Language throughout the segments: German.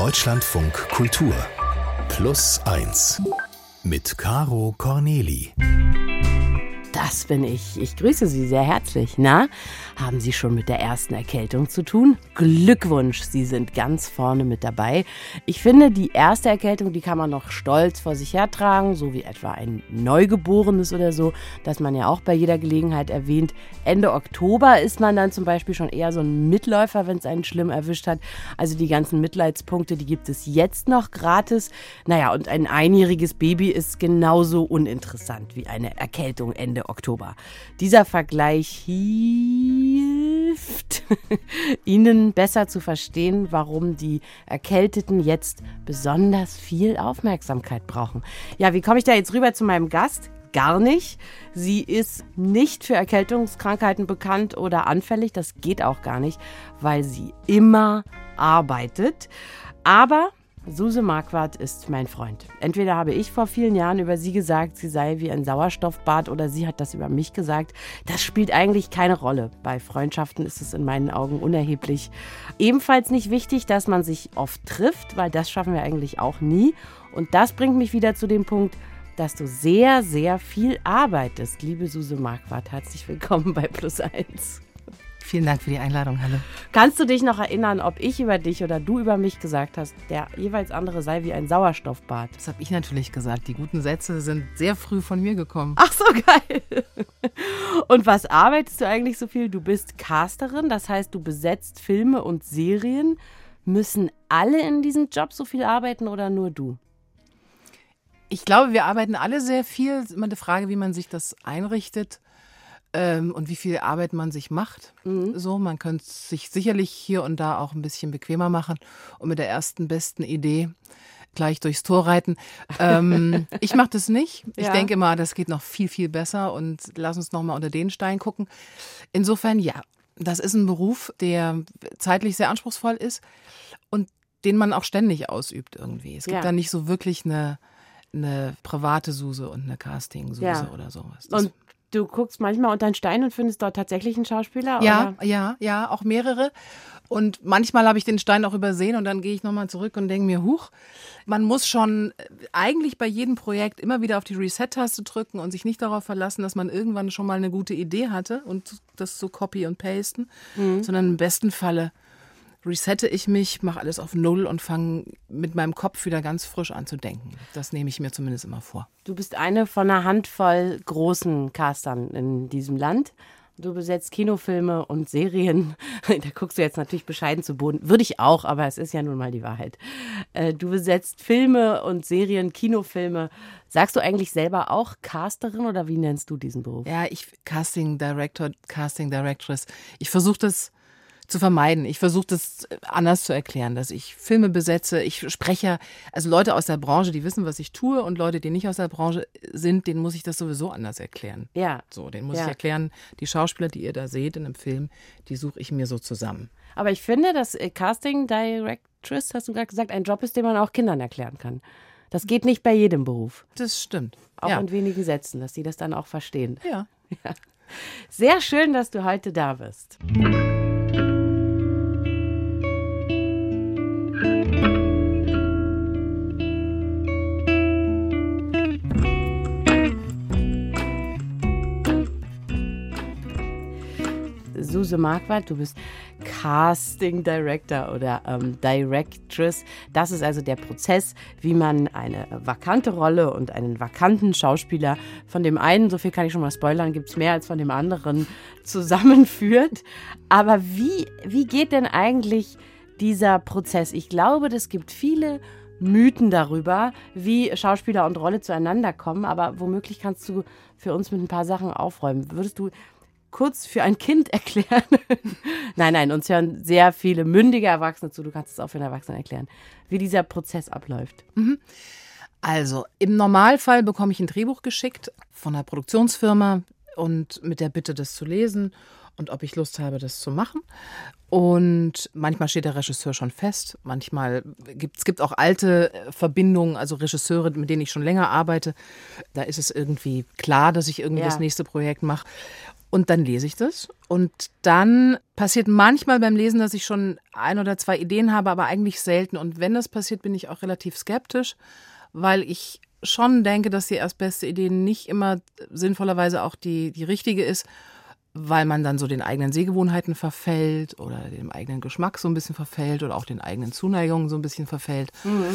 Deutschlandfunk Kultur Plus 1 mit Caro Corneli. Das bin ich. Ich grüße Sie sehr herzlich. Na, haben Sie schon mit der ersten Erkältung zu tun? Glückwunsch, Sie sind ganz vorne mit dabei. Ich finde, die erste Erkältung, die kann man noch stolz vor sich hertragen, so wie etwa ein Neugeborenes oder so, das man ja auch bei jeder Gelegenheit erwähnt. Ende Oktober ist man dann zum Beispiel schon eher so ein Mitläufer, wenn es einen schlimm erwischt hat. Also die ganzen Mitleidspunkte, die gibt es jetzt noch gratis. Naja, und ein einjähriges Baby ist genauso uninteressant wie eine Erkältung Ende Oktober. Dieser Vergleich hilft Ihnen besser zu verstehen, warum die Erkälteten jetzt besonders viel Aufmerksamkeit brauchen. Ja, wie komme ich da jetzt rüber zu meinem Gast? gar nicht. Sie ist nicht für Erkältungskrankheiten bekannt oder anfällig. Das geht auch gar nicht, weil sie immer arbeitet. Aber Suse Marquardt ist mein Freund. Entweder habe ich vor vielen Jahren über sie gesagt, sie sei wie ein Sauerstoffbad, oder sie hat das über mich gesagt. Das spielt eigentlich keine Rolle. Bei Freundschaften ist es in meinen Augen unerheblich. Ebenfalls nicht wichtig, dass man sich oft trifft, weil das schaffen wir eigentlich auch nie. Und das bringt mich wieder zu dem Punkt, dass du sehr, sehr viel arbeitest. Liebe Suse Marquardt, herzlich willkommen bei Plus 1. Vielen Dank für die Einladung, hallo. Kannst du dich noch erinnern, ob ich über dich oder du über mich gesagt hast, der jeweils andere sei wie ein Sauerstoffbad? Das habe ich natürlich gesagt. Die guten Sätze sind sehr früh von mir gekommen. Ach so, geil. Und was arbeitest du eigentlich so viel? Du bist Casterin, das heißt, du besetzt Filme und Serien. Müssen alle in diesem Job so viel arbeiten oder nur du? Ich glaube, wir arbeiten alle sehr viel. Es ist immer eine Frage, wie man sich das einrichtet ähm, und wie viel Arbeit man sich macht. Mhm. So, man könnte es sich sicherlich hier und da auch ein bisschen bequemer machen und mit der ersten besten Idee gleich durchs Tor reiten. Ähm, ich mache das nicht. Ich ja. denke mal, das geht noch viel, viel besser und lass uns noch mal unter den Stein gucken. Insofern, ja, das ist ein Beruf, der zeitlich sehr anspruchsvoll ist und den man auch ständig ausübt irgendwie. Es gibt ja. da nicht so wirklich eine, eine private Suse und eine Casting-Suse ja. oder sowas. Das und du guckst manchmal unter einen Stein und findest dort tatsächlich einen Schauspieler? Ja, oder? ja, ja, auch mehrere. Und manchmal habe ich den Stein auch übersehen und dann gehe ich nochmal zurück und denke mir, huch, man muss schon äh, eigentlich bei jedem Projekt immer wieder auf die Reset-Taste drücken und sich nicht darauf verlassen, dass man irgendwann schon mal eine gute Idee hatte und das so copy und pasten, mhm. sondern im besten Falle resette ich mich, mache alles auf Null und fange mit meinem Kopf wieder ganz frisch an zu denken. Das nehme ich mir zumindest immer vor. Du bist eine von einer Handvoll großen Castern in diesem Land. Du besetzt Kinofilme und Serien. Da guckst du jetzt natürlich bescheiden zu Boden. Würde ich auch, aber es ist ja nun mal die Wahrheit. Äh, du besetzt Filme und Serien, Kinofilme. Sagst du eigentlich selber auch Casterin oder wie nennst du diesen Beruf? Ja, ich Casting Director, Casting Directress. Ich versuche das zu vermeiden. Ich versuche das anders zu erklären, dass ich Filme besetze, ich spreche, also Leute aus der Branche, die wissen, was ich tue und Leute, die nicht aus der Branche sind, denen muss ich das sowieso anders erklären. Ja. So, denen muss ja. ich erklären, die Schauspieler, die ihr da seht in einem Film, die suche ich mir so zusammen. Aber ich finde, dass äh, Casting Directress, hast du gerade gesagt, ein Job ist, den man auch Kindern erklären kann. Das geht nicht bei jedem Beruf. Das stimmt. Auch ja. in wenigen Sätzen, dass sie das dann auch verstehen. Ja. ja. Sehr schön, dass du heute da bist. Suse Marquardt, du bist Casting Director oder ähm, Directress. Das ist also der Prozess, wie man eine vakante Rolle und einen vakanten Schauspieler von dem einen, so viel kann ich schon mal spoilern, gibt es mehr als von dem anderen, zusammenführt. Aber wie, wie geht denn eigentlich dieser Prozess? Ich glaube, es gibt viele Mythen darüber, wie Schauspieler und Rolle zueinander kommen, aber womöglich kannst du für uns mit ein paar Sachen aufräumen. Würdest du kurz für ein Kind erklären? nein, nein, uns hören sehr viele mündige Erwachsene zu. Du kannst es auch für einen Erwachsenen erklären, wie dieser Prozess abläuft. Mhm. Also, im Normalfall bekomme ich ein Drehbuch geschickt von einer Produktionsfirma und mit der Bitte, das zu lesen und ob ich Lust habe, das zu machen. Und manchmal steht der Regisseur schon fest. Manchmal gibt es gibt auch alte Verbindungen, also Regisseure, mit denen ich schon länger arbeite. Da ist es irgendwie klar, dass ich irgendwie ja. das nächste Projekt mache. Und dann lese ich das. Und dann passiert manchmal beim Lesen, dass ich schon ein oder zwei Ideen habe, aber eigentlich selten. Und wenn das passiert, bin ich auch relativ skeptisch, weil ich schon denke, dass die erstbeste Idee nicht immer sinnvollerweise auch die, die richtige ist, weil man dann so den eigenen Sehgewohnheiten verfällt oder dem eigenen Geschmack so ein bisschen verfällt oder auch den eigenen Zuneigungen so ein bisschen verfällt. Mhm.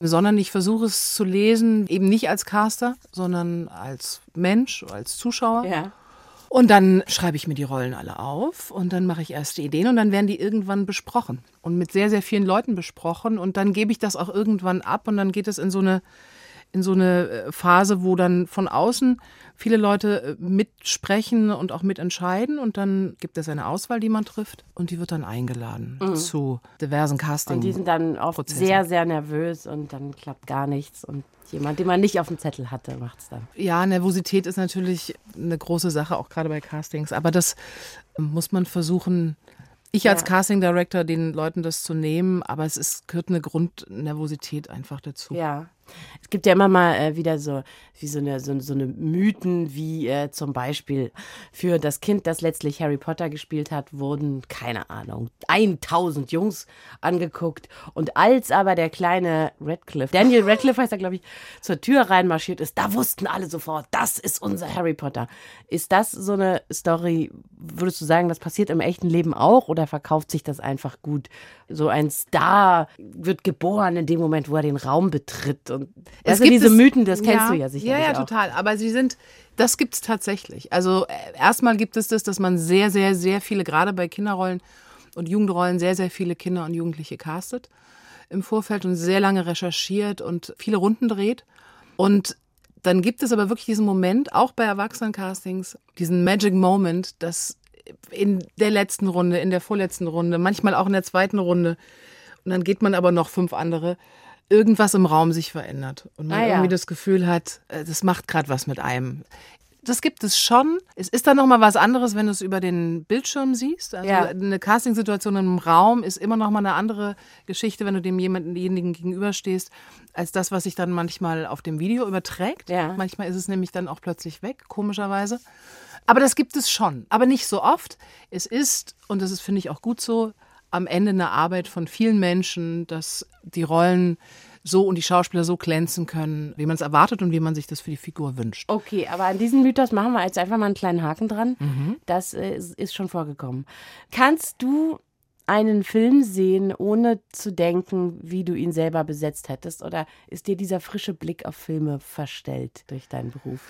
Sondern ich versuche es zu lesen, eben nicht als Caster, sondern als Mensch, als Zuschauer. Ja. Und dann schreibe ich mir die Rollen alle auf und dann mache ich erste Ideen und dann werden die irgendwann besprochen und mit sehr, sehr vielen Leuten besprochen und dann gebe ich das auch irgendwann ab und dann geht es in so eine in so eine äh, Phase, wo dann von außen viele Leute äh, mitsprechen und auch mitentscheiden und dann gibt es eine Auswahl, die man trifft und die wird dann eingeladen mhm. zu diversen Casting. Und die sind dann oft Prozessen. sehr, sehr nervös und dann klappt gar nichts und jemand, den man nicht auf dem Zettel hatte, macht es dann. Ja, Nervosität ist natürlich eine große Sache, auch gerade bei Castings, aber das muss man versuchen, ich als ja. Casting Director den Leuten das zu nehmen, aber es ist, gehört eine Grundnervosität einfach dazu. Ja. Es gibt ja immer mal äh, wieder so, wie so eine, so, so eine Mythen, wie äh, zum Beispiel für das Kind, das letztlich Harry Potter gespielt hat, wurden, keine Ahnung, 1000 Jungs angeguckt. Und als aber der kleine Radcliffe, Daniel Radcliffe heißt er, glaube ich, zur Tür reinmarschiert ist, da wussten alle sofort, das ist unser Harry Potter. Ist das so eine Story, würdest du sagen, das passiert im echten Leben auch oder verkauft sich das einfach gut? So ein Star wird geboren in dem Moment, wo er den Raum betritt und es gibt diese es, Mythen, das kennst ja, du ja sicherlich. Ja, ja, auch. total. Aber sie sind, das gibt es tatsächlich. Also äh, erstmal gibt es das, dass man sehr, sehr, sehr viele, gerade bei Kinderrollen und Jugendrollen, sehr, sehr viele Kinder und Jugendliche castet im Vorfeld und sehr lange recherchiert und viele Runden dreht. Und dann gibt es aber wirklich diesen Moment, auch bei Erwachsenencastings, diesen Magic Moment, dass in der letzten Runde, in der vorletzten Runde, manchmal auch in der zweiten Runde, und dann geht man aber noch fünf andere, irgendwas im Raum sich verändert und man ah, ja. irgendwie das Gefühl hat, äh, das macht gerade was mit einem. Das gibt es schon. Es ist dann noch mal was anderes, wenn du es über den Bildschirm siehst. Also ja. eine Castingsituation im Raum ist immer noch mal eine andere Geschichte, wenn du dem jemandenigen gegenüberstehst, als das, was sich dann manchmal auf dem Video überträgt. Ja. Manchmal ist es nämlich dann auch plötzlich weg, komischerweise. Aber das gibt es schon, aber nicht so oft. Es ist und das ist finde ich auch gut so am Ende eine Arbeit von vielen Menschen, dass die Rollen so und die Schauspieler so glänzen können, wie man es erwartet und wie man sich das für die Figur wünscht. Okay, aber an diesen Mythos machen wir jetzt einfach mal einen kleinen Haken dran. Mhm. Das äh, ist schon vorgekommen. Kannst du einen Film sehen, ohne zu denken, wie du ihn selber besetzt hättest? Oder ist dir dieser frische Blick auf Filme verstellt durch deinen Beruf?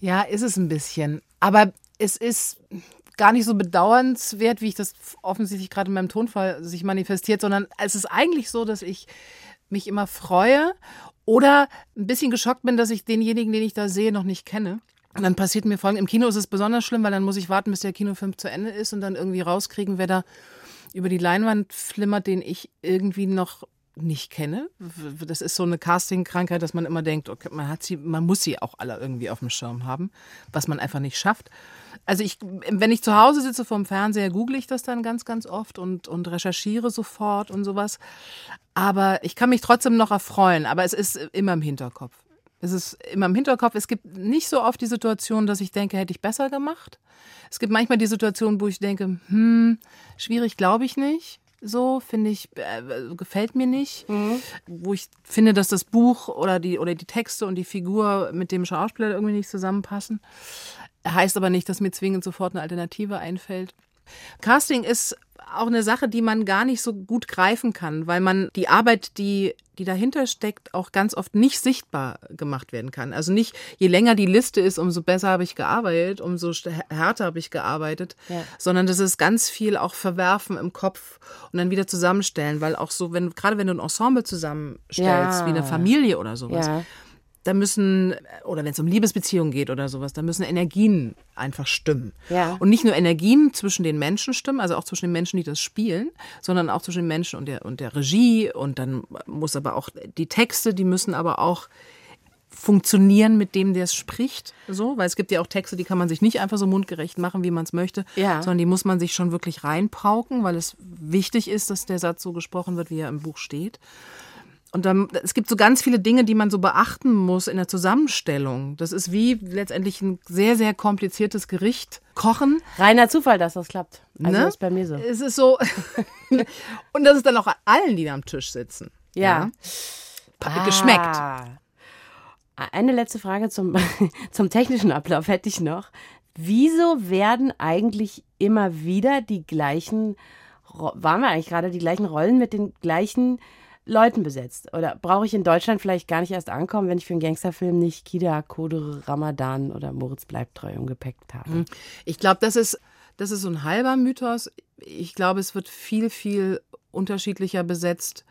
Ja, ist es ein bisschen. Aber es ist gar nicht so bedauernswert, wie ich das offensichtlich gerade in meinem Tonfall sich manifestiert, sondern es ist eigentlich so, dass ich mich immer freue oder ein bisschen geschockt bin, dass ich denjenigen, den ich da sehe, noch nicht kenne. Und dann passiert mir folgendes, im Kino ist es besonders schlimm, weil dann muss ich warten, bis der Kinofilm zu Ende ist und dann irgendwie rauskriegen, wer da über die Leinwand flimmert, den ich irgendwie noch nicht kenne. Das ist so eine Casting-Krankheit, dass man immer denkt, okay, man hat sie, man muss sie auch alle irgendwie auf dem Schirm haben, was man einfach nicht schafft. Also ich, wenn ich zu Hause sitze vorm Fernseher, google ich das dann ganz, ganz oft und, und recherchiere sofort und sowas. Aber ich kann mich trotzdem noch erfreuen, aber es ist immer im Hinterkopf. Es ist immer im Hinterkopf. Es gibt nicht so oft die Situation, dass ich denke, hätte ich besser gemacht. Es gibt manchmal die Situation, wo ich denke, hm, schwierig glaube ich nicht so, finde ich, äh, gefällt mir nicht. Mhm. Wo ich finde, dass das Buch oder die, oder die Texte und die Figur mit dem Schauspieler irgendwie nicht zusammenpassen. Heißt aber nicht, dass mir zwingend sofort eine Alternative einfällt. Casting ist auch eine Sache, die man gar nicht so gut greifen kann, weil man die Arbeit, die, die dahinter steckt, auch ganz oft nicht sichtbar gemacht werden kann. Also nicht, je länger die Liste ist, umso besser habe ich gearbeitet, umso härter habe ich gearbeitet, ja. sondern das ist ganz viel auch Verwerfen im Kopf und dann wieder zusammenstellen, weil auch so, wenn, gerade wenn du ein Ensemble zusammenstellst, ja. wie eine Familie oder sowas, ja da müssen, oder wenn es um Liebesbeziehungen geht oder sowas, da müssen Energien einfach stimmen. Ja. Und nicht nur Energien zwischen den Menschen stimmen, also auch zwischen den Menschen, die das spielen, sondern auch zwischen den Menschen und der, und der Regie. Und dann muss aber auch die Texte, die müssen aber auch funktionieren mit dem, der es spricht, so, weil es gibt ja auch Texte, die kann man sich nicht einfach so mundgerecht machen, wie man es möchte, ja. sondern die muss man sich schon wirklich reinpauken, weil es wichtig ist, dass der Satz so gesprochen wird, wie er im Buch steht. Und dann, es gibt so ganz viele Dinge, die man so beachten muss in der Zusammenstellung. Das ist wie letztendlich ein sehr, sehr kompliziertes Gericht. Kochen. Reiner Zufall, dass das klappt. Also Ne? ist bei mir so. Es ist so. und das ist dann auch allen, die da am Tisch sitzen. Ja. Pa- Geschmeckt. Ah. Eine letzte Frage zum, zum technischen Ablauf hätte ich noch. Wieso werden eigentlich immer wieder die gleichen, waren wir eigentlich gerade die gleichen Rollen mit den gleichen Leuten besetzt? Oder brauche ich in Deutschland vielleicht gar nicht erst ankommen, wenn ich für einen Gangsterfilm nicht Kida, Kodere, Ramadan oder Moritz bleibt treu im Gepäck habe? Ich glaube, das ist, das ist so ein halber Mythos. Ich glaube, es wird viel, viel unterschiedlicher besetzt.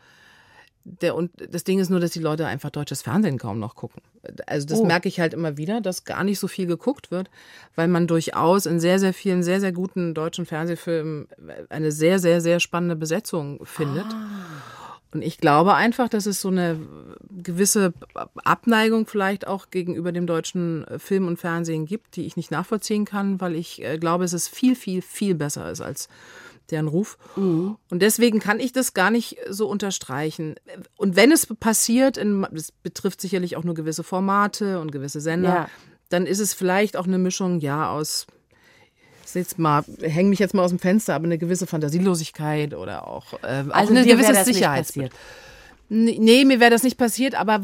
Der, und das Ding ist nur, dass die Leute einfach deutsches Fernsehen kaum noch gucken. Also das Oh. merke ich halt immer wieder, dass gar nicht so viel geguckt wird, weil man durchaus in sehr, sehr vielen, sehr, sehr guten deutschen Fernsehfilmen eine sehr, sehr, sehr spannende Besetzung findet. Und ich glaube einfach, dass es so eine gewisse Abneigung vielleicht auch gegenüber dem deutschen Film und Fernsehen gibt, die ich nicht nachvollziehen kann, weil ich äh, glaube, es ist viel, viel, viel besser ist als deren Ruf. Und deswegen kann ich das gar nicht so unterstreichen. Und wenn es passiert, in, das betrifft sicherlich auch nur gewisse Formate und gewisse Sender, Ja. dann ist es vielleicht auch eine Mischung, ja, aus jetzt mal, hänge mich jetzt mal aus dem Fenster, aber eine gewisse Fantasielosigkeit oder auch, äh, auch Also eine gewisse Sicherheit. Nee, mir wäre das nicht passiert, aber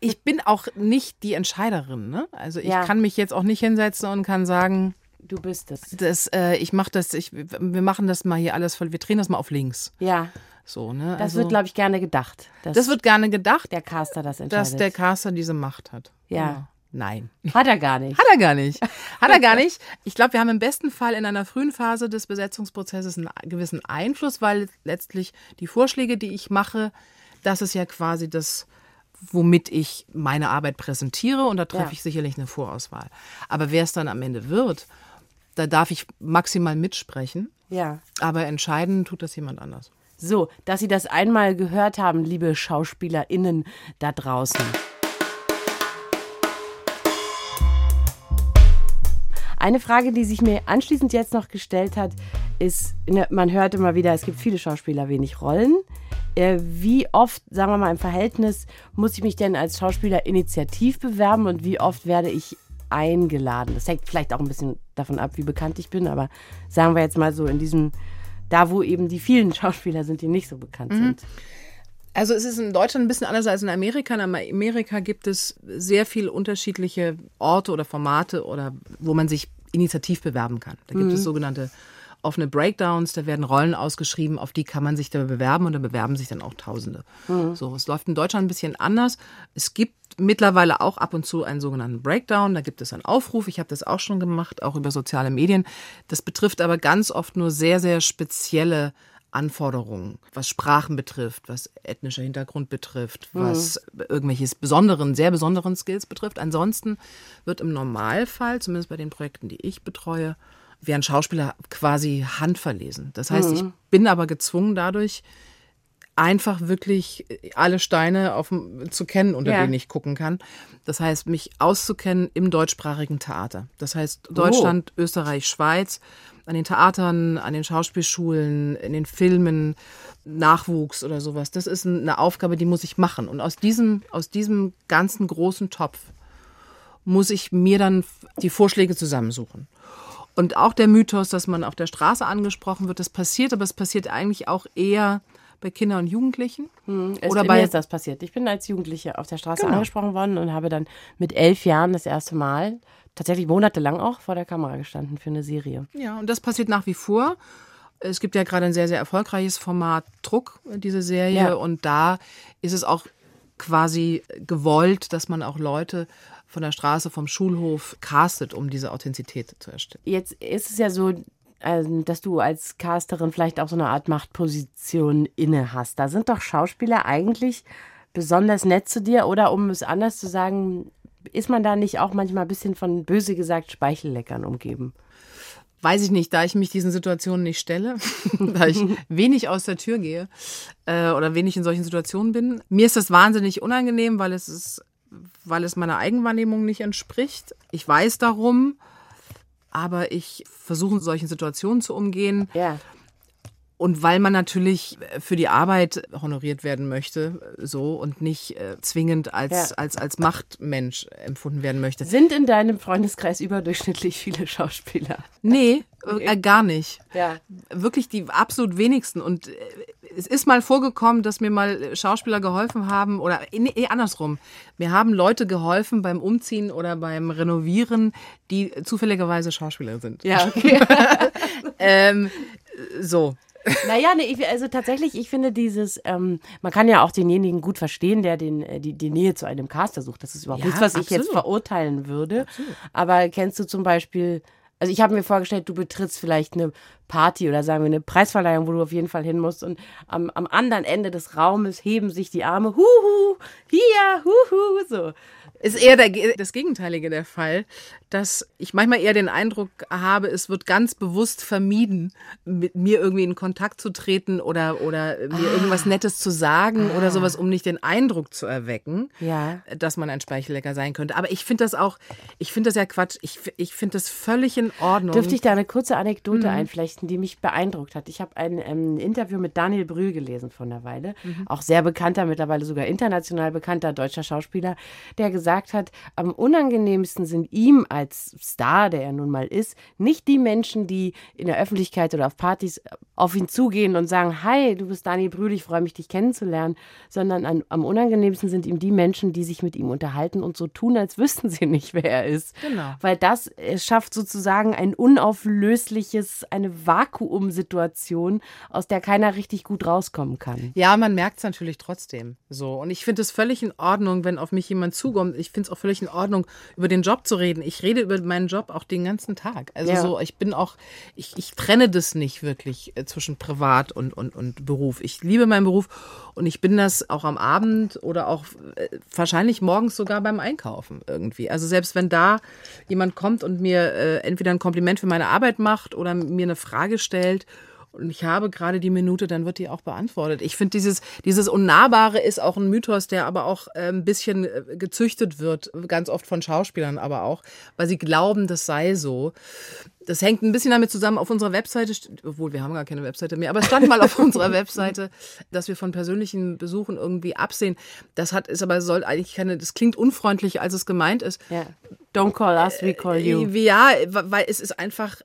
ich bin auch nicht die Entscheiderin. Ne? Also ich Ja. kann mich jetzt auch nicht hinsetzen und kann sagen, Du bist es. das, äh, ich mache das, ich, wir machen das mal hier alles voll, wir drehen das mal auf links. Ja, So, ne? das also, wird, glaube ich, gerne gedacht. Das wird gerne gedacht, der Caster das entscheidet. dass der Caster diese Macht hat. Ja. Nein. Hat er gar nicht. Hat er gar nicht. Hat er gar nicht. Ich glaube, wir haben im besten Fall in einer frühen Phase des Besetzungsprozesses einen gewissen Einfluss, weil letztlich die Vorschläge, die ich mache, das ist ja quasi das, womit ich meine Arbeit präsentiere und da treffe Ja. ich sicherlich eine Vorauswahl. Aber wer es dann am Ende wird, da darf ich maximal mitsprechen, Ja. aber entscheiden tut das jemand anders. So, dass Sie das einmal gehört haben, liebe SchauspielerInnen da draußen. Eine Frage, die sich mir anschließend jetzt noch gestellt hat, ist, ne, man hört immer wieder, es gibt viele Schauspieler, wenig Rollen. Äh, Wie oft, sagen wir mal im Verhältnis, muss ich mich denn als Schauspieler initiativ bewerben und wie oft werde ich eingeladen? Das hängt vielleicht auch ein bisschen davon ab, wie bekannt ich bin, aber sagen wir jetzt mal so in diesem, da wo eben die vielen Schauspieler sind, die nicht so bekannt sind. Also es ist in Deutschland ein bisschen anders als in Amerika. In Amerika gibt es sehr viele unterschiedliche Orte oder Formate oder wo man sich initiativ bewerben kann. Da gibt es sogenannte offene Breakdowns, da werden Rollen ausgeschrieben, auf die kann man sich da bewerben und da bewerben sich dann auch Tausende. So, es läuft in Deutschland ein bisschen anders. Es gibt mittlerweile auch ab und zu einen sogenannten Breakdown, da gibt es einen Aufruf, ich habe das auch schon gemacht, auch über soziale Medien. Das betrifft aber ganz oft nur sehr, sehr spezielle Anforderungen, was Sprachen betrifft, was ethnischer Hintergrund betrifft, was irgendwelches besonderen, sehr besonderen Skills betrifft. Ansonsten wird im Normalfall, zumindest bei den Projekten, die ich betreue, werden Schauspieler quasi handverlesen. Das heißt, ich bin aber gezwungen dadurch, einfach wirklich alle Steine auf, zu kennen, unter Ja. denen ich gucken kann. Das heißt, mich auszukennen im deutschsprachigen Theater. Das heißt, Deutschland, Österreich, Schweiz, an den Theatern, an den Schauspielschulen, in den Filmen, Nachwuchs oder sowas. Das ist eine Aufgabe, die muss ich machen. Und aus diesem, aus diesem ganzen großen Topf muss ich mir dann die Vorschläge zusammensuchen. Und auch der Mythos, dass man auf der Straße angesprochen wird, das passiert, aber es passiert eigentlich auch eher bei Kindern und Jugendlichen. Es, Oder mir bei ist das passiert. Ich bin als Jugendliche auf der Straße Genau. angesprochen worden und habe dann mit elf Jahren das erste Mal, tatsächlich monatelang auch, vor der Kamera gestanden für eine Serie. Ja, und das passiert nach wie vor. Es gibt ja gerade ein sehr, sehr erfolgreiches Format Druck, diese Serie. Ja. Und da ist es auch quasi gewollt, dass man auch Leute von der Straße, vom Schulhof castet, um diese Authentizität zu erstellen. Jetzt ist es ja so, ähm, dass du als Casterin vielleicht auch so eine Art Machtposition inne hast. Da sind doch Schauspieler eigentlich besonders nett zu dir oder um es anders zu sagen, ist man da nicht auch manchmal ein bisschen von böse gesagt Speichelleckern umgeben? Weiß ich nicht, da ich mich diesen Situationen nicht stelle, da ich wenig aus der Tür gehe äh, oder wenig in solchen Situationen bin. Mir ist das wahnsinnig unangenehm, weil es ist, weil es meiner Eigenwahrnehmung nicht entspricht. Ich weiß darum, aber ich versuche in solchen Situationen zu umgehen. Ja. Und weil man natürlich für die Arbeit honoriert werden möchte, so und nicht äh, zwingend als, Ja. als, als Machtmensch empfunden werden möchte. Sind in deinem Freundeskreis überdurchschnittlich viele Schauspieler? Nee, äh, gar nicht. Ja. Wirklich die absolut wenigsten. Und äh, es ist mal vorgekommen, dass mir mal Schauspieler geholfen haben oder nee, eh andersrum. Mir haben Leute geholfen beim Umziehen oder beim Renovieren, die zufälligerweise Schauspieler sind. Ja, okay. Ähm, so. Naja, nee, ich, also tatsächlich, ich finde dieses, ähm, man kann ja auch denjenigen gut verstehen, der den, äh, die, die Nähe zu einem Caster sucht. Das ist überhaupt Ja, nichts, was ich jetzt absolut. verurteilen würde. Aber kennst du zum Beispiel, also ich habe mir vorgestellt, du betrittst vielleicht eine Party oder sagen wir eine Preisverleihung, wo du auf jeden Fall hin musst und am, am anderen Ende des Raumes heben sich die Arme, huhu, hier, huhu, so. Ist eher der, das Gegenteilige der Fall, dass ich manchmal eher den Eindruck habe, es wird ganz bewusst vermieden, mit mir irgendwie in Kontakt zu treten oder, oder mir irgendwas Nettes zu sagen oder sowas, um nicht den Eindruck zu erwecken, Ja. dass man ein Speichellecker sein könnte. Aber ich finde das auch, ich finde das ja Quatsch. Ich, ich finde das völlig in Ordnung. Dürfte ich da eine kurze Anekdote einflechten, die mich beeindruckt hat? Ich habe ein ähm, Interview mit Daniel Brühl gelesen vor einer Weile, auch sehr bekannter, mittlerweile sogar international bekannter deutscher Schauspieler, der gesagt hat, am unangenehmsten sind ihm als Star, der er nun mal ist, nicht die Menschen, die in der Öffentlichkeit oder auf Partys auf ihn zugehen und sagen, hi, du bist Daniel Brühl, ich freue mich, dich kennenzulernen, sondern an, am unangenehmsten sind ihm die Menschen, die sich mit ihm unterhalten und so tun, als wüssten sie nicht, wer er ist. Genau. Weil das äh, schafft sozusagen ein unauflösliches, eine Vakuumsituation, aus der keiner richtig gut rauskommen kann. Ja, man merkt es natürlich trotzdem so. Und ich finde es völlig in Ordnung, wenn auf mich jemand zukommt. Ich finde es auch völlig in Ordnung, über den Job zu reden. Ich rede über meinen Job auch den ganzen Tag. Also Ja. so, ich bin auch, ich, ich trenne das nicht wirklich äh, zwischen Privat und, und, und Beruf. Ich liebe meinen Beruf und ich bin das auch am Abend oder auch äh, wahrscheinlich morgens sogar beim Einkaufen irgendwie. Also selbst wenn da jemand kommt und mir äh, entweder ein Kompliment für meine Arbeit macht oder mir eine Frage stellt und ich habe gerade die Minute, dann wird die auch beantwortet. Ich finde, dieses, dieses Unnahbare ist auch ein Mythos, der aber auch äh, ein bisschen äh, gezüchtet wird, ganz oft von Schauspielern aber auch, weil sie glauben, das sei so. Das hängt ein bisschen damit zusammen, auf unserer Webseite, obwohl wir haben gar keine Webseite mehr, aber es stand mal auf unserer Webseite, dass wir von persönlichen Besuchen irgendwie absehen. Das hat, ist aber, soll eigentlich keine, das klingt unfreundlich, als es gemeint ist. Ja. Don't call us, we call you. Ja, weil es ist einfach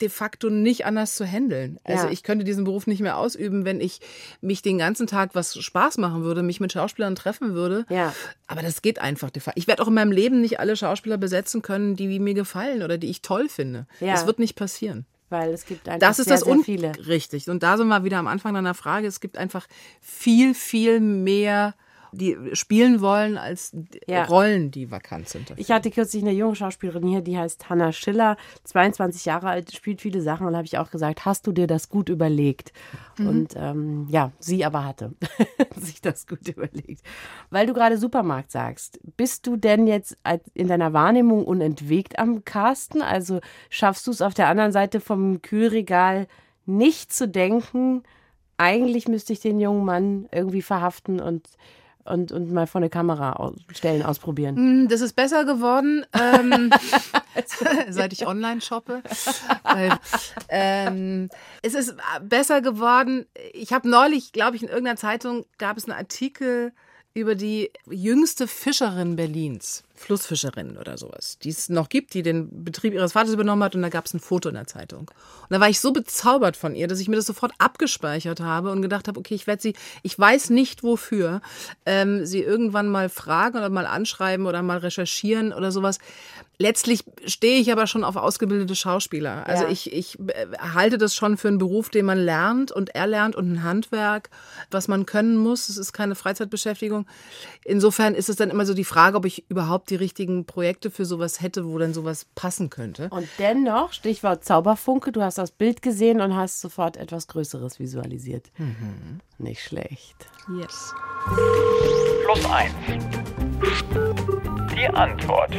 de facto nicht anders zu handeln. Also Ja. ich könnte diesen Beruf nicht mehr ausüben, wenn ich mich den ganzen Tag, was Spaß machen würde, mich mit Schauspielern treffen würde. Ja. Aber das geht einfach de facto. Ich werde auch in meinem Leben nicht alle Schauspieler besetzen können, die mir gefallen oder die ich toll finde. Ja. Das wird nicht passieren. Weil es gibt einfach Das ist sehr, das sehr viele. Richtig. Und da sind wir wieder am Anfang deiner Frage. Es gibt einfach viel, viel mehr, die spielen wollen, als Ja. Rollen, die vakant sind. dafür. Ich hatte kürzlich eine junge Schauspielerin hier, die heißt Hannah Schiller, 22 Jahre alt, spielt viele Sachen und da habe ich auch gesagt, hast du dir das gut überlegt? Und ähm, ja, sie aber hatte sich das gut überlegt. Weil du gerade Supermarkt sagst, bist du denn jetzt in deiner Wahrnehmung unentwegt am Casten? Also schaffst du es auf der anderen Seite vom Kühlregal nicht zu denken, eigentlich müsste ich den jungen Mann irgendwie verhaften und, und, und mal vor eine Kamera stellen, ausprobieren? Hm, Das ist besser geworden, ähm, seit ich online shoppe. Weil, ähm, es ist besser geworden. Ich habe neulich, glaube ich, in irgendeiner Zeitung gab es einen Artikel über die jüngste Fischerin Berlins, Flussfischerin oder sowas, die es noch gibt, die den Betrieb ihres Vaters übernommen hat und da gab es ein Foto in der Zeitung. Und da war ich so bezaubert von ihr, dass ich mir das sofort abgespeichert habe und gedacht habe, okay, ich werde sie, ich weiß nicht wofür, ähm, sie irgendwann mal fragen oder mal anschreiben oder mal recherchieren oder sowas. Letztlich stehe ich aber schon auf ausgebildete Schauspieler. Also Ja. ich, ich äh, halte das schon für einen Beruf, den man lernt und erlernt und ein Handwerk, was man können muss. Es ist keine Freizeitbeschäftigung. Insofern ist es dann immer so die Frage, ob ich überhaupt die richtigen Projekte für sowas hätte, wo dann sowas passen könnte. Und dennoch, Stichwort Zauberfunke, du hast das Bild gesehen und hast sofort etwas Größeres visualisiert. Nicht schlecht. Yes. Plus eins. Die Antwort.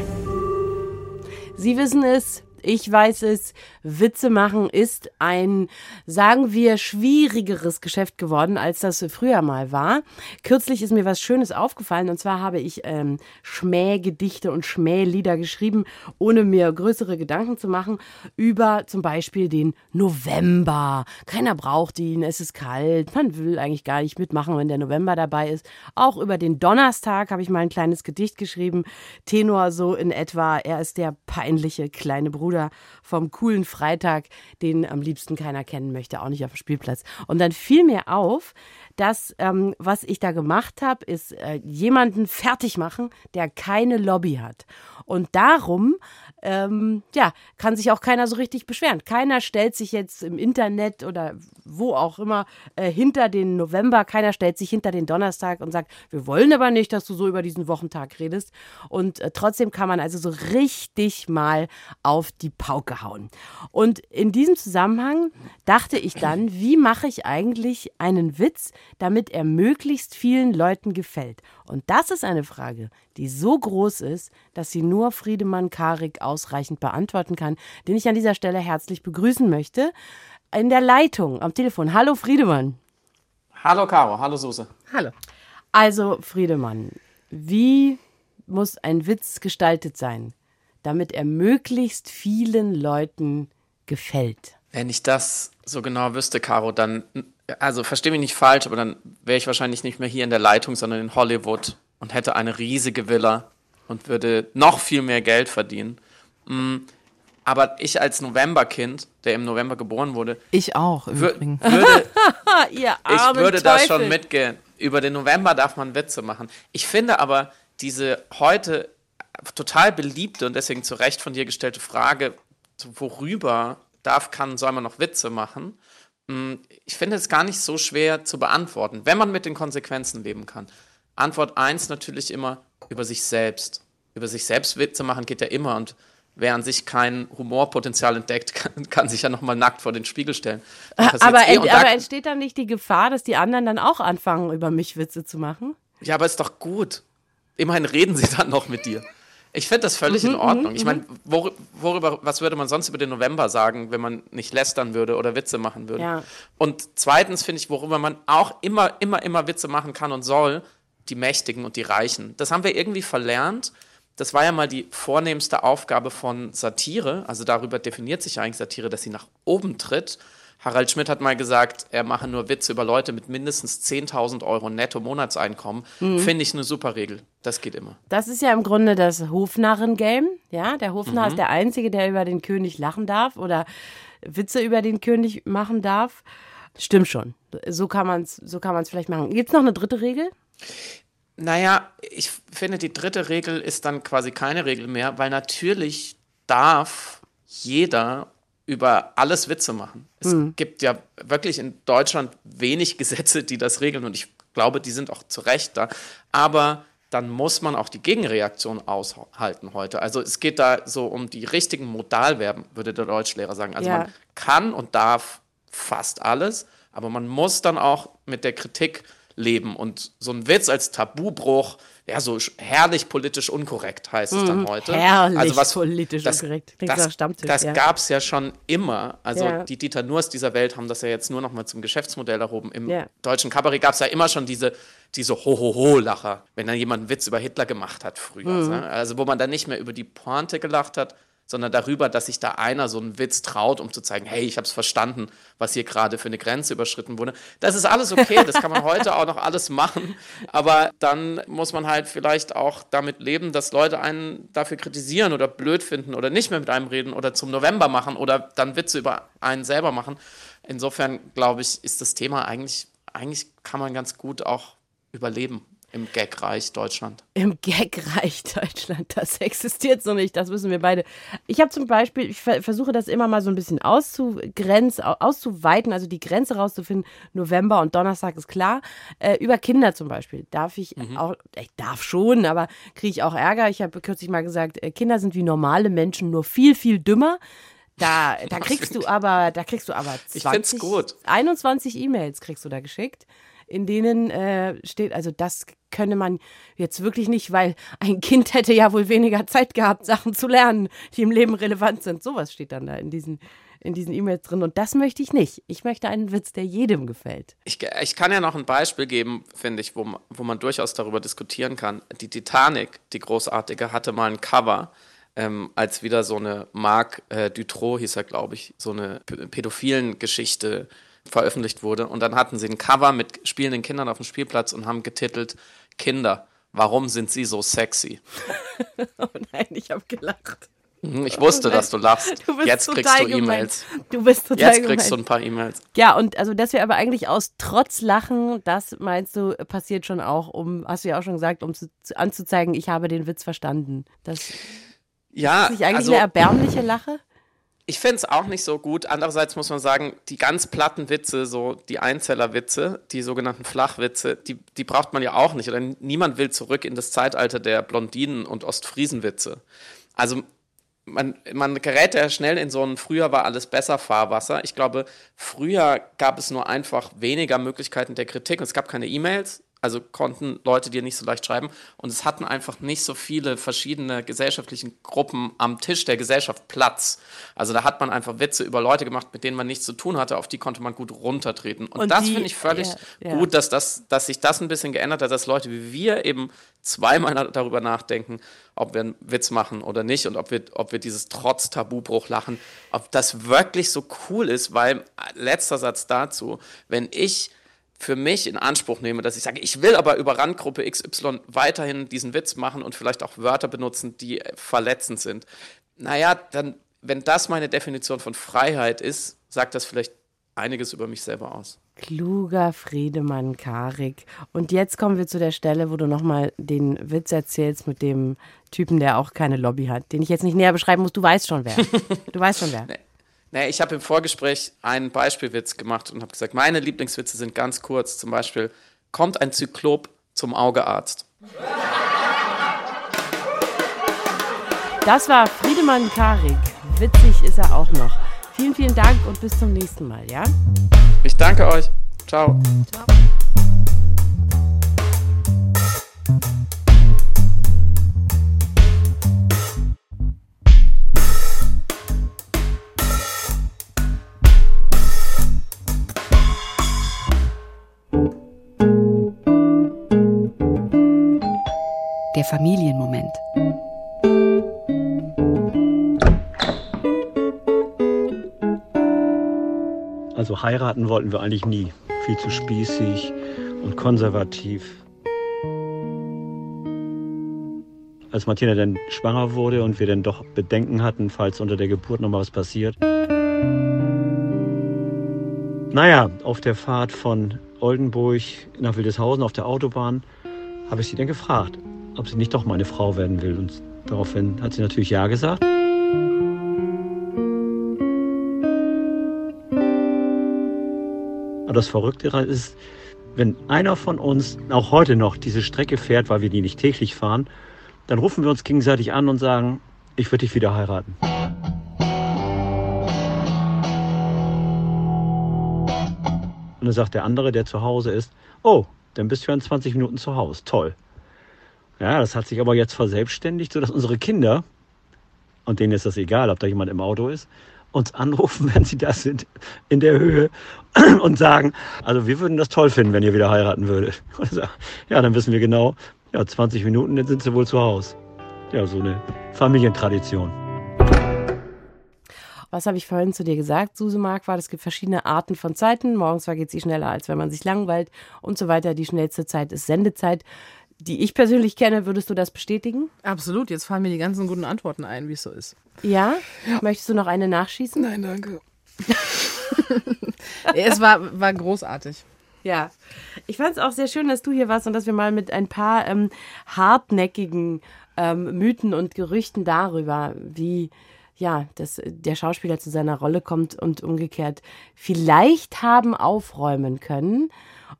Sie wissen es, Ich weiß es, Witze machen ist ein, sagen wir, schwierigeres Geschäft geworden, als das früher mal war. Kürzlich ist mir was Schönes aufgefallen und zwar habe ich ähm, Schmähgedichte und Schmählieder geschrieben, ohne mir größere Gedanken zu machen, über zum Beispiel den November. Keiner braucht ihn, es ist kalt, man will eigentlich gar nicht mitmachen, wenn der November dabei ist. Auch über den Donnerstag habe ich mal ein kleines Gedicht geschrieben, Tenor so in etwa, er ist der peinliche kleine Bruder vom coolen Freitag, den am liebsten keiner kennen möchte, auch nicht auf dem Spielplatz. Und dann fiel mir auf, dass ähm, was ich da gemacht habe, ist äh, jemanden fertig machen, der keine Lobby hat. Und darum ähm, ja, kann sich auch keiner so richtig beschweren. Keiner stellt sich jetzt im Internet oder wo auch immer äh, hinter den November, keiner stellt sich hinter den Donnerstag und sagt, wir wollen aber nicht, dass du so über diesen Wochentag redest. Und äh, trotzdem kann man also so richtig mal auf die Pauke hauen. Und in diesem Zusammenhang dachte ich dann, wie mache ich eigentlich einen Witz, damit er möglichst vielen Leuten gefällt? Und das ist eine Frage, die so groß ist, dass sie nur Friedemann Karik ausreichend beantworten kann, den ich an dieser Stelle herzlich begrüßen möchte. In der Leitung am Telefon. Hallo Friedemann. Hallo Caro, hallo Suse. Hallo. Also Friedemann, wie muss ein Witz gestaltet sein, damit er möglichst vielen Leuten gefällt? Wenn ich das so genau wüsste, Caro, dann, also verstehe mich nicht falsch, aber dann wäre ich wahrscheinlich nicht mehr hier in der Leitung, sondern in Hollywood und hätte eine riesige Villa und würde noch viel mehr Geld verdienen. Mm, aber ich als Novemberkind, der im November geboren wurde, Ich auch, im wür Übrigen. würde, Ihr ich würde da schon mitgehen. Über den November darf man Witze machen. Ich finde aber diese heute total beliebte und deswegen zu Recht von dir gestellte Frage, worüber darf, kann, soll man noch Witze machen? Mm, Ich finde es gar nicht so schwer zu beantworten, wenn man mit den Konsequenzen leben kann. Antwort eins natürlich immer über sich selbst. Über sich selbst Witze machen geht ja immer und wer an sich kein Humorpotenzial entdeckt, kann, kann sich ja nochmal nackt vor den Spiegel stellen. Passiert's Aber, eh. ent, Und da- aber entsteht dann nicht die Gefahr, dass die anderen dann auch anfangen, über mich Witze zu machen? Ja, aber ist doch gut. Immerhin reden sie dann noch mit dir. Ich finde das völlig Mhm, in Ordnung. Ich meine, wor worüber, was würde man sonst über den November sagen, wenn man nicht lästern würde oder Witze machen würde? Ja. Und zweitens finde ich, worüber man auch immer, immer, immer Witze machen kann und soll, die Mächtigen und die Reichen. Das haben wir irgendwie verlernt. Das war ja mal die vornehmste Aufgabe von Satire. Also darüber definiert sich eigentlich Satire, dass sie nach oben tritt. Harald Schmidt hat mal gesagt, er mache nur Witze über Leute mit mindestens 10.000 Euro Netto-Monatseinkommen. Finde ich eine super Regel. Das geht immer. Das ist ja im Grunde das Hofnarren-Game. Ja, der Hofnarr Mhm. ist der Einzige, der über den König lachen darf oder Witze über den König machen darf. Stimmt schon. So kann man es so kann man's vielleicht machen. Gibt es noch eine dritte Regel? Naja, ich finde, die dritte Regel ist dann quasi keine Regel mehr, weil natürlich darf jeder über alles Witze machen. Es gibt ja wirklich in Deutschland wenig Gesetze, die das regeln und ich glaube, die sind auch zu Recht da. Aber dann muss man auch die Gegenreaktion aushalten heute. Also es geht da so um die richtigen Modalverben, würde der Deutschlehrer sagen. Also Ja. man kann und darf fast alles, aber man muss dann auch mit der Kritik leben. Und so ein Witz als Tabubruch, ja, so herrlich politisch unkorrekt heißt es dann heute. Mhm. Also Herrlich politisch das, unkorrekt. Das, das ja. gab es ja schon immer. Also Ja. die Dieter Nurs dieser Welt haben das ja jetzt nur noch mal zum Geschäftsmodell erhoben. Im Ja. deutschen Kabarett gab es ja immer schon diese, diese Ho-Ho-Ho-Lacher, wenn dann jemand einen Witz über Hitler gemacht hat früher. Mhm. ne? Also wo man dann nicht mehr über die Pointe gelacht hat, sondern darüber, dass sich da einer so einen Witz traut, um zu zeigen, hey, ich habe es verstanden, was hier gerade für eine Grenze überschritten wurde. Das ist alles okay, das kann man heute auch noch alles machen, aber dann muss man halt vielleicht auch damit leben, dass Leute einen dafür kritisieren oder blöd finden oder nicht mehr mit einem reden oder zum November machen oder dann Witze über einen selber machen. Insofern glaube ich, ist das Thema eigentlich, eigentlich kann man ganz gut auch überleben im Gagreich Deutschland. Im Gagreich Deutschland, das existiert so nicht, das wissen wir beide. Ich habe zum Beispiel, ich ver versuche das immer mal so ein bisschen auszugrenzen, au- auszuweiten, also die Grenze rauszufinden. November und Donnerstag ist klar. Äh, über Kinder zum Beispiel darf ich auch, ich darf schon, aber kriege ich auch Ärger. Ich habe kürzlich mal gesagt, äh, Kinder sind wie normale Menschen, nur viel, viel dümmer. Da, da kriegst du aber, da kriegst du aber 20, Ich find's gut. 21 E-Mails kriegst du da geschickt. In denen äh, steht, also das könne man jetzt wirklich nicht, weil ein Kind hätte ja wohl weniger Zeit gehabt, Sachen zu lernen, die im Leben relevant sind. Sowas steht dann da in diesen in diesen E-Mails drin. Und das möchte ich nicht. Ich möchte einen Witz, der jedem gefällt. Ich, ich kann ja noch ein Beispiel geben, finde ich, wo, man- wo man durchaus darüber diskutieren kann. Die Titanic, die großartige, hatte mal ein Cover, ähm, als wieder so eine Marc äh, Dutroux, hieß er, glaube ich, so eine pädophilen Geschichte veröffentlicht wurde. Und dann hatten sie ein Cover mit spielenden Kindern auf dem Spielplatz und haben getitelt Kinder, warum sind sie so sexy? Oh nein, ich habe gelacht. Mhm, Ich wusste, dass du lachst. Du Jetzt kriegst du. E-Mails. Du bist total Jetzt kriegst du gemein. ein paar E-Mails. Ja, und also, dass wir aber eigentlich aus Trotz lachen, das meinst du, passiert schon auch, um, hast du ja auch schon gesagt, um zu, zu, anzuzeigen, ich habe den Witz verstanden. Das ist Ja, nicht eigentlich also, eine erbärmliche Lache? Ich finde es auch nicht so gut. Andererseits muss man sagen, die ganz platten Witze, so die Einzellerwitze, die sogenannten Flachwitze, die, die braucht man ja auch nicht. Oder niemand will zurück in das Zeitalter der Blondinen- und Ostfriesenwitze. Also man, man gerät ja schnell in so ein früher war alles besser Fahrwasser. Ich glaube, früher gab es nur einfach weniger Möglichkeiten der Kritik. Es gab keine E-Mails, also konnten Leute dir nicht so leicht schreiben. Und es hatten einfach nicht so viele verschiedene gesellschaftlichen Gruppen am Tisch der Gesellschaft Platz. Also da hat man einfach Witze über Leute gemacht, mit denen man nichts zu tun hatte, auf die konnte man gut runtertreten. Und, Und das finde ich völlig ja, ja. gut, dass, das, dass sich das ein bisschen geändert hat, dass Leute wie wir eben zweimal darüber nachdenken, ob wir einen Witz machen oder nicht und ob wir, ob wir dieses trotz Tabubruch lachen, ob das wirklich so cool ist, weil letzter Satz dazu, wenn ich für mich in Anspruch nehme, dass ich sage, ich will aber über Randgruppe XY weiterhin diesen Witz machen und vielleicht auch Wörter benutzen, die verletzend sind. Naja, dann, wenn das meine Definition von Freiheit ist, sagt das vielleicht einiges über mich selber aus. Kluger Friedemann Karik. Und jetzt kommen wir zu der Stelle, wo du nochmal den Witz erzählst mit dem Typen, der auch keine Lobby hat, den ich jetzt nicht näher beschreiben muss. Du weißt schon wer. Du weißt schon wer. Naja, ich habe im Vorgespräch einen Beispielwitz gemacht und habe gesagt, meine Lieblingswitze sind ganz kurz. Zum Beispiel, kommt ein Zyklop zum Augearzt. Das war Friedemann Karik. Witzig ist er auch noch. Vielen, vielen Dank und bis zum nächsten Mal, ja? Ich danke euch. Ciao. Der heiraten wollten wir eigentlich nie. Viel zu spießig und konservativ. Als Martina dann schwanger wurde und wir dann doch Bedenken hatten, falls unter der Geburt noch mal was passiert. Naja, auf der Fahrt von Oldenburg nach Wildeshausen auf der Autobahn habe ich sie dann gefragt, ob sie nicht doch meine Frau werden will. Und daraufhin hat sie natürlich Ja gesagt. Das Verrückte daran ist, wenn einer von uns auch heute noch diese Strecke fährt, weil wir die nicht täglich fahren, dann rufen wir uns gegenseitig an und sagen, ich würde dich wieder heiraten. Und dann sagt der andere, der zu Hause ist, oh, dann bist du in 20 Minuten zu Hause. Toll. Ja, das hat sich aber jetzt verselbstständigt, sodass unsere Kinder, und denen ist das egal, ob da jemand im Auto ist, uns anrufen, wenn sie da sind, in der Höhe und sagen, also wir würden das toll finden, wenn ihr wieder heiraten würdet. Sag, ja, dann wissen wir genau, ja, 20 Minuten, dann sind sie wohl zu Hause. Ja, so eine Familientradition. Was habe ich vorhin zu dir gesagt, Suse Marquardt? Es gibt verschiedene Arten von Zeiten. Morgens vergeht sie schneller, als wenn man sich langweilt und so weiter. Die schnellste Zeit ist Sendezeit. Die ich persönlich kenne, würdest du das bestätigen? Absolut, jetzt fallen mir die ganzen guten Antworten ein, wie es so ist. Ja? Möchtest du noch eine nachschießen? Nein, danke. es war, war großartig. Ja. Ich fand es auch sehr schön, dass du hier warst und dass wir mal mit ein paar ähm, hartnäckigen ähm, Mythen und Gerüchten darüber, wie ja, dass der Schauspieler zu seiner Rolle kommt und umgekehrt vielleicht haben aufräumen können.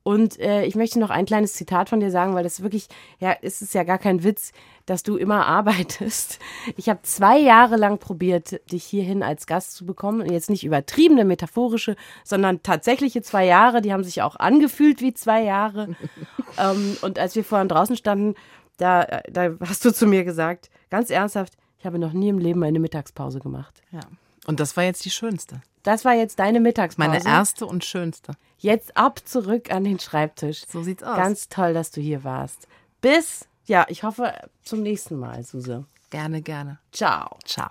Und äh, ich möchte noch ein kleines Zitat von dir sagen, weil das wirklich, ja, es ist ja gar kein Witz, dass du immer arbeitest. Ich habe zwei Jahre lang probiert, dich hierhin als Gast zu bekommen. Und jetzt nicht übertriebene, metaphorische, sondern tatsächliche zwei Jahre. Die haben sich auch angefühlt wie zwei Jahre. ähm, und als wir vorhin draußen standen, da, da hast du zu mir gesagt, ganz ernsthaft, ich habe noch nie im Leben eine Mittagspause gemacht. Ja. Und das war jetzt die schönste. Das war jetzt deine Mittagspause. Meine erste und schönste. Jetzt ab zurück an den Schreibtisch. So sieht's aus. Ganz toll, dass du hier warst. Bis, ja, ich hoffe, zum nächsten Mal, Suse. Gerne, gerne. Ciao. Ciao.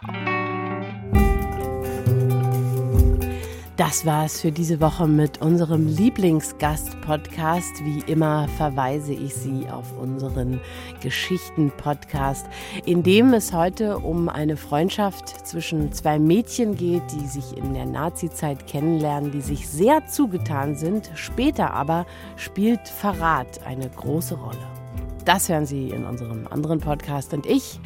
Das war's für diese Woche mit unserem Lieblingsgast-Podcast. Wie immer verweise ich Sie auf unseren Geschichten-Podcast, in dem es heute um eine Freundschaft zwischen zwei Mädchen geht, die sich in der Nazi-Zeit kennenlernen, die sich sehr zugetan sind. Später aber spielt Verrat eine große Rolle. Das hören Sie in unserem anderen Podcast und ich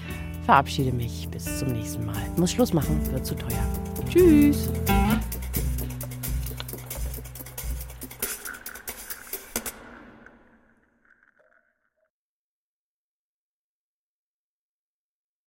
verabschiede mich bis zum nächsten Mal. Muss Schluss machen, wird zu teuer. Tschüss.